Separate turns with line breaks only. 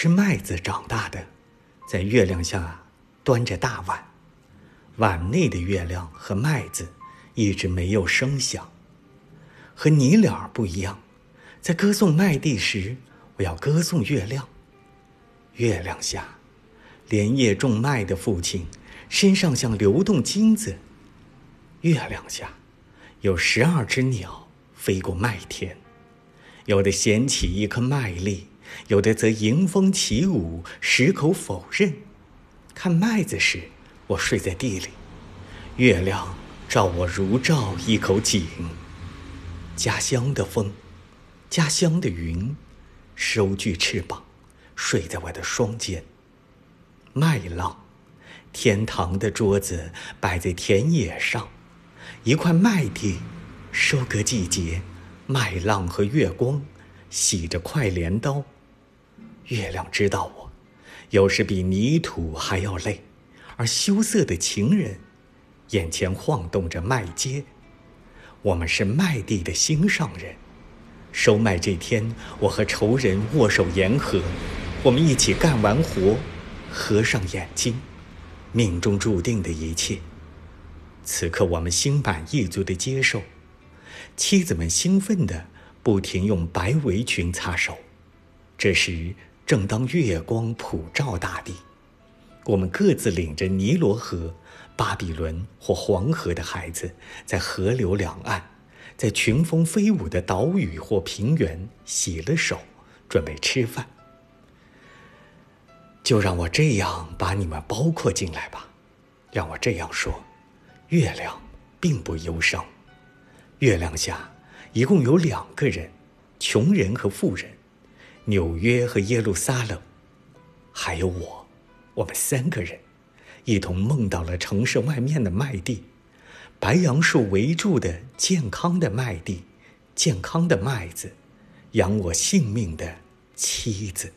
吃麦子长大的，在月亮下端着大碗，碗内的月亮和麦子一直没有声响。和你俩不一样，在歌颂麦地时，我要歌颂月亮。月亮下，连夜种麦的父亲身上像流动金子。月亮下，有十二只鸟飞过麦田，有的衔起一颗麦粒，有的则迎风起舞，矢口否认。看麦子时，我睡在地里，月亮照我如照一口井。家乡的风，家乡的云，收据翅膀，睡在我的双肩。麦浪，天堂的桌子摆在田野上，一块麦地，收割季节，麦浪和月光，洗着快镰刀。月亮知道我，有时比泥土还要累，而羞涩的情人，眼前晃动着麦秸。我们是麦地的心上人，收麦这天，我和仇人握手言和，我们一起干完活，合上眼睛，命中注定的一切。此刻我们心满意足的接受，妻子们兴奋的不停用白围裙擦手。这时正当月光普照大地，我们各自领着尼罗河。巴比伦或黄河的孩子，在河流两岸，在群峰飞舞的岛屿或平原洗了手，准备吃饭。就让我这样把你们包括进来吧，让我这样说：月亮并不忧伤。月亮下一共有两个人，穷人和富人，纽约和耶路撒冷，还有我，我们三个人。一同梦到了城市外面的麦地，白杨树围住的健康的麦地，健康的麦子，养我性命的妻子。